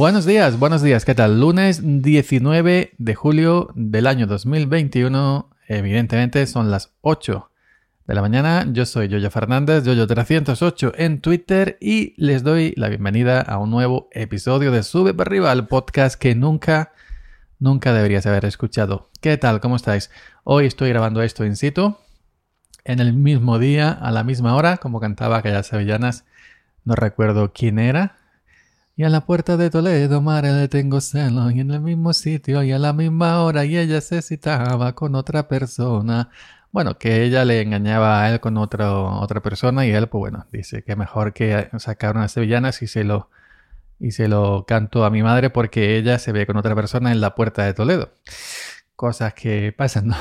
Buenos días, buenos días, ¿qué tal? Lunes 19 de julio del año 2021, evidentemente son las 8 de la mañana. Yo soy Yoyo Fernández, Yoyo308 en Twitter y les doy la bienvenida a un nuevo episodio de Sube para arriba, el podcast que nunca, nunca deberías haber escuchado. ¿Qué tal? ¿Cómo estáis? Hoy estoy grabando esto in situ, en el mismo día, a la misma hora, como cantaba aquellas sevillanas. No recuerdo quién era, y a la puerta de Toledo, madre, le tengo celo, y en el mismo sitio y a la misma hora, y ella se citaba con otra persona. Bueno, que ella le engañaba a él con otra persona, y él, pues bueno, dice que mejor que sacar unas sevillanas y se lo, y se lo canto a mi madre porque ella se ve con otra persona en la puerta de Toledo. Cosas que pasan, ¿no?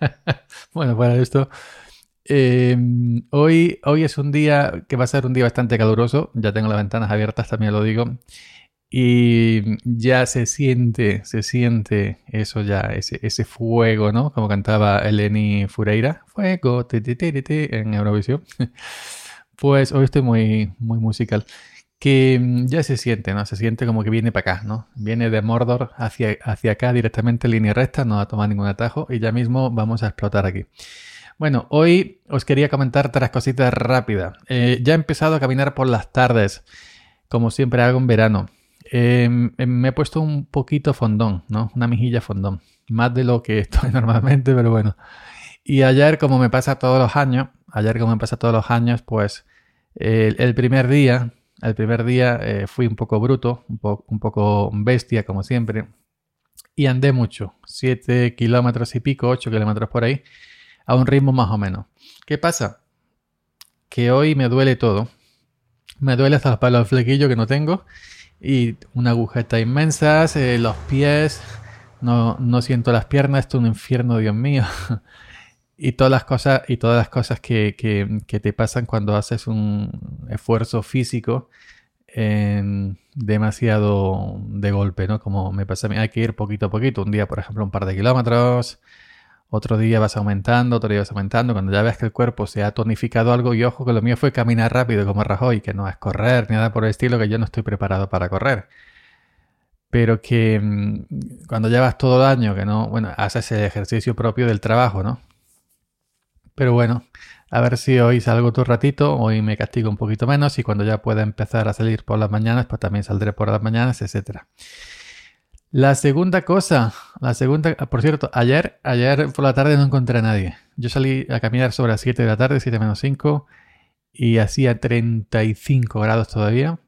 bueno, para esto, Em, hoy, hoy es un día que va a ser un día bastante caluroso. Ya tengo las ventanas abiertas, también lo digo. Y ya se siente, se siente eso ya, ese, ese fuego, ¿no? Como cantaba Eleni Fureira. Fuego, ti, ti, en Eurovisión. Pues hoy estoy muy, muy musical. Que mm, ya se siente, ¿no? Se siente como que viene para acá, ¿no? Viene de Mordor hacia, hacia acá directamente en línea recta, no va a tomar ningún atajo y ya mismo vamos a explotar aquí. Bueno, hoy os quería comentar tres cositas rápidas. Eh, ya he empezado a caminar por las tardes, como siempre hago en verano. Em, me he puesto un poquito fondón, ¿no? Una mejilla fondón. Más de lo que estoy normalmente, pero bueno. Y ayer, como me pasa todos los años, ayer como me pasa todos los años, pues el, primer día, el primer día eh, fui un poco bruto, un, un poco bestia, como siempre. Y andé mucho, 7 kilómetros y pico, 8 kilómetros por ahí a un ritmo más o menos. ¿Qué pasa? Que hoy me duele todo. Me duele hasta los flequillos que no tengo. Y una agujeta inmensa, los pies, no, no, siento las piernas, esto es un infierno, Dios mío. y todas las cosas, y todas las cosas que, que, te pasan cuando haces un esfuerzo físico demasiado de golpe, ¿no? Como me pasa a mí, hay que ir poquito a poquito. Un día, por ejemplo, un par de kilómetros, otro día vas aumentando, otro día vas aumentando. Cuando ya ves que el cuerpo se ha tonificado algo, y ojo que lo mío fue caminar rápido como Rajoy, que no es correr ni nada por el estilo, que yo no estoy preparado para correr. Pero que mm, cuando llevas todo el año, que no, bueno, haces el ejercicio propio del trabajo, ¿no? Pero bueno, a ver si hoy salgo otro ratito, hoy me castigo un poquito menos y cuando ya pueda empezar a salir por las mañanas, pues también saldré por las mañanas, etcétera. La segunda cosa, la segunda, por cierto, ayer, ayer por la tarde no encontré a nadie. Yo salí a caminar sobre las 7 de la tarde, 7 menos 5, y hacía 35 grados todavía.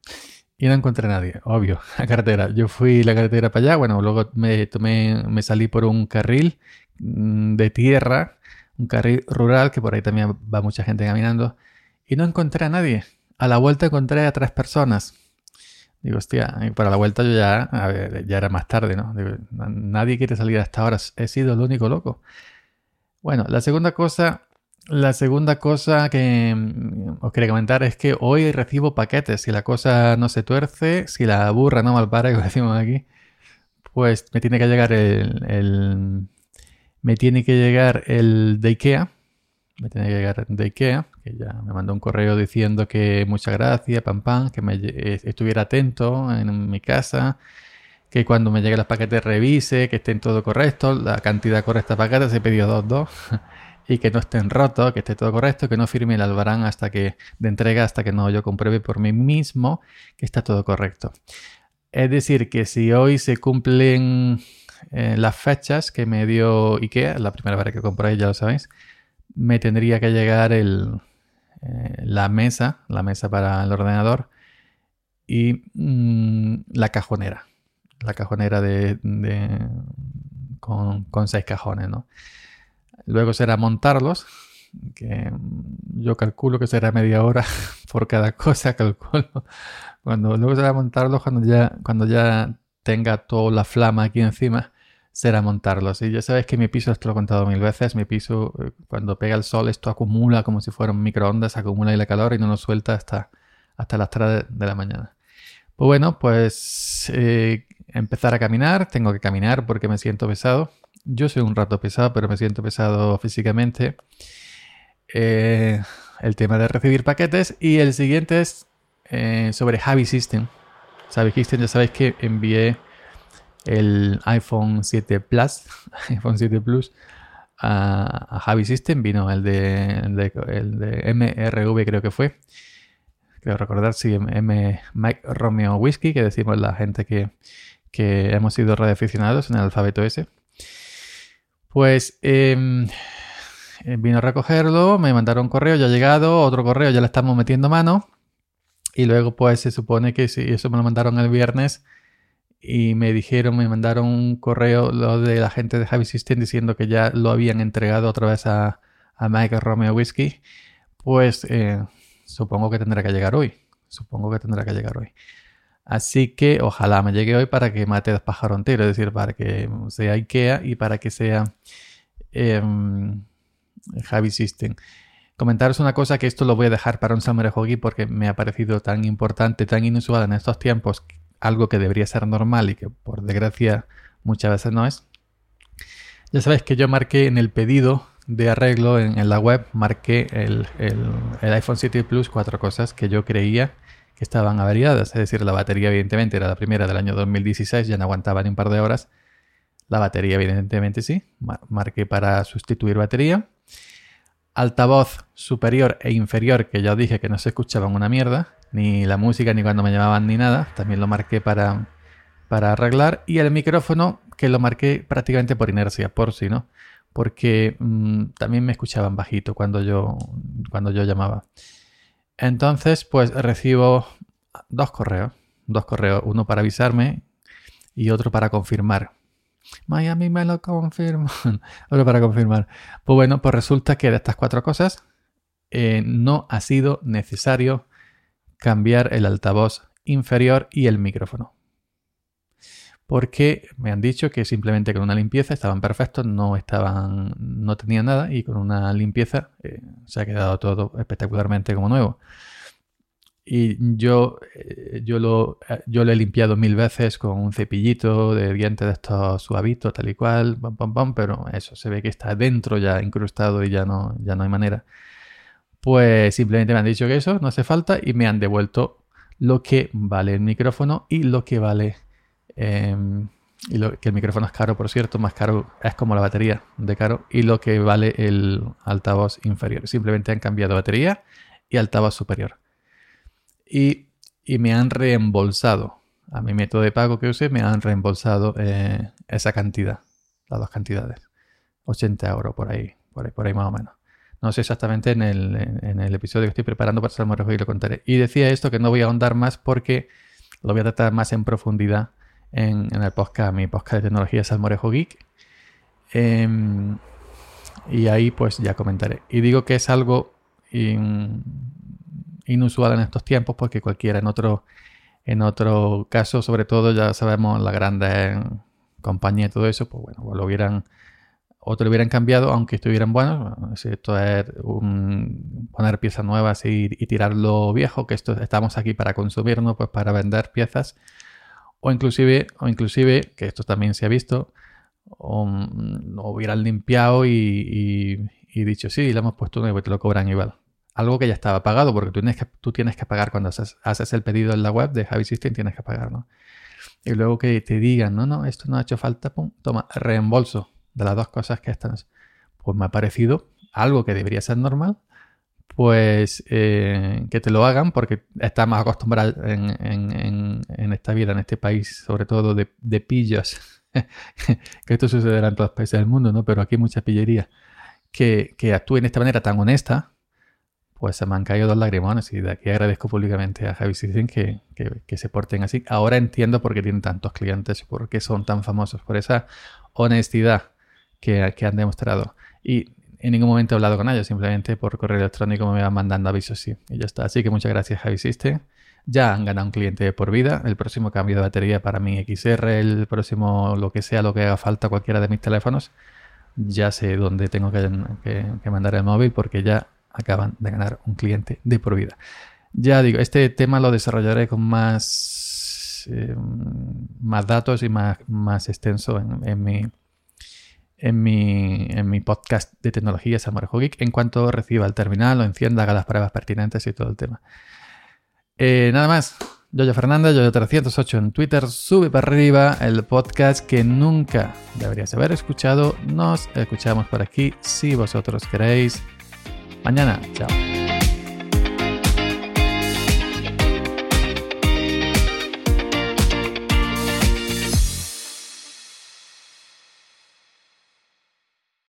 Y no encontré a nadie, obvio, la carretera. Yo fui la carretera para allá, bueno, luego me tomé, me salí por un carril mm, de tierra, un carril rural, que por ahí también va mucha gente caminando, y no encontré a nadie. A la vuelta encontré a tres personas. Digo, hostia, para la vuelta yo ya, a ya era más tarde, ¿no? nadie quiere salir hasta ahora, he sido el único loco. Bueno, la segunda cosa, la segunda cosa que mm, os quería comentar es que hoy recibo paquetes. Si la cosa no se tuerce, si la burra no malpara, como decimos aquí, pues me tiene que llegar el, el me tiene que llegar el de Ikea me tiene que llegar de Ikea, que ya me mandó un correo diciendo que muchas gracias, pam pam, que me eh, estuviera atento en mi casa, que cuando me llegue los paquetes revise, que estén todo correcto, la cantidad correcta de paquetes, se pidió dos, dos, y que no estén rotos, que esté todo correcto, que no firme el albarán hasta que, de entrega hasta que no yo compruebe por mí mismo que está todo correcto. Es decir, que si hoy se cumplen eh, las fechas que me dio IKEA, la primera vez que compré, ya lo sabéis, me tendría que llegar el, eh, la mesa, la mesa para el ordenador y mm, la cajonera. La cajonera de, con, seis cajones, ¿no? Luego será montarlos, que yo calculo que será media hora por cada cosa, calculo. Cuando luego será montarlos cuando ya, cuando ya tenga toda la flama aquí encima será montarlos. Y ya sabes que mi piso, esto lo he contado mil veces, mi piso eh, cuando pega el sol esto acumula como si fuera un microondas, acumula ahí la calor y no nos suelta hasta, hasta las 3 de, la mañana. Pues bueno, pues eh, empezar a caminar, tengo que caminar porque me siento pesado. Yo soy un rato pesado, pero me siento pesado físicamente. Eh, el tema de recibir paquetes y el siguiente es sobre Javi System. Xavi System, ya sabéis que envié el iPhone 7 Plus, iPhone 7 Plus a, Javi System, vino el de, el de, MRV creo que fue. Creo recordar, sí, M, Mike Romeo Whiskey, que decimos la gente que, hemos sido radioaficionados en el alfabeto S. Pues em, vino a recogerlo, me mandaron correo, ya ha llegado, otro correo, ya le estamos metiendo mano. Y luego pues se supone que si eso me lo mandaron el viernes, y me dijeron, me mandaron un correo lo de la gente de Javi System diciendo que ya lo habían entregado otra vez a, a Mike Romeo Whiskey, pues eh, supongo que tendrá que llegar hoy. Supongo que tendrá que llegar hoy. Así que ojalá me llegue hoy para que mate dos pájaros es decir, para que sea IKEA y para que sea em, Javi System. Comentaros una cosa que esto lo voy a dejar para un Summer Hockey porque me ha parecido tan importante, tan inusual en estos tiempos algo que debería ser normal y que por desgracia muchas veces no es. Ya sabéis que yo marqué en el pedido de arreglo en, la web, marqué el, iPhone 7 Plus cuatro cosas que yo creía que estaban averiadas. Es decir, la batería evidentemente era la primera del año 2016, ya no aguantaba ni un par de horas. La batería evidentemente sí, marqué para sustituir batería. Altavoz superior e inferior, que ya os dije que no se escuchaban una mierda ni la música, ni cuando me llamaban, ni nada. También lo marqué para, para arreglar. Y el micrófono, que lo marqué prácticamente por inercia, por si, ¿no? Porque mm, también me escuchaban bajito cuando yo, cuando yo llamaba. Entonces, pues recibo dos correos. Dos correos, uno para avisarme y otro para confirmar. Miami me lo confirma. otro para confirmar. Pues bueno, pues resulta que de estas cuatro cosas eh, no ha sido necesario cambiar el altavoz inferior y el micrófono. Porque me han dicho que simplemente con una limpieza estaban perfectos, no estaban, no tenían nada y con una limpieza eh, se ha quedado todo espectacularmente como nuevo. Y yo, eh, yo, lo, eh, yo lo he limpiado mil veces con un cepillito de dientes de estos suavitos, tal y cual, pero eso se ve que está dentro ya incrustado y ya no, ya no hay manera. Pues simplemente me han dicho que eso no hace falta y me han devuelto lo que vale el micrófono y lo que vale... Em, y lo, que el micrófono es caro, por cierto, más caro es como la batería de caro y lo que vale el altavoz inferior. Simplemente han cambiado batería y altavoz superior. Y, me han reembolsado. A mi método de pago que usé me han reembolsado eh, esa cantidad, las dos cantidades. 80 euros por ahí, por ahí, por ahí más o menos. No sé exactamente en el, episodio que estoy preparando para Salmorejo y lo contaré. Y decía esto que no voy a ahondar más porque lo voy a tratar más en profundidad en, el podcast, mi podcast de tecnología Salmorejo Geek. Em, y ahí pues ya comentaré. Y digo que es algo inusual en estos tiempos porque cualquiera en otro, en otro caso, sobre todo ya sabemos la grande compañía y todo eso, pues bueno, pues lo hubieran o te lo hubieran cambiado aunque estuvieran buenos. Esto es poner piezas nuevas y, tirar lo viejo, que esto estamos aquí para consumirnos, pues para vender piezas. O inclusive, o inclusive, que esto también se ha visto, o, hubieran limpiado y, dicho, sí, le hemos puesto nuevo y te lo cobran igual. Algo que ya estaba pagado, porque tú tienes que, tú tienes que pagar cuando haces, el pedido en la web de Javi System, tienes que pagar, ¿no? Y luego que te digan, no, no, esto no ha hecho falta, pum, toma, reembolso de las dos cosas que están, pues me ha parecido algo que debería ser normal, pues eh, que te lo hagan porque estás más acostumbrado en, esta vida, en este país, sobre todo de, de pillos, que esto sucederá en todos los países del mundo, ¿no? Pero aquí hay mucha pillería, que, que de esta manera tan honesta, pues se me han caído dos lagrimones y de aquí agradezco públicamente a Javi Citizen que, que, se porten así. Ahora entiendo por qué tienen tantos clientes por qué son tan famosos, por esa honestidad que, han demostrado. Y en ningún momento he hablado con ellos, simplemente por correo electrónico me van mandando avisos sí, y ya está. Así que muchas gracias Javi System. Ya han ganado un cliente por vida. El próximo cambio de batería para mi XR, el próximo lo que sea, lo que haga falta cualquiera de mis teléfonos, ya sé dónde tengo que, mandar el móvil porque ya acaban de ganar un cliente de por vida. Ya digo, este tema lo desarrollaré con más, eh, más datos y más, más extenso en mi en mi, en mi podcast de tecnología Samurai Geek en cuanto reciba el terminal, lo encienda, haga las pruebas pertinentes y todo el tema. Eh, nada más, Yoyo Fernández, Yoyo308 en Twitter, sube para arriba el podcast que nunca deberías haber escuchado. Nos escuchamos por aquí si vosotros queréis. 反正呢，叫。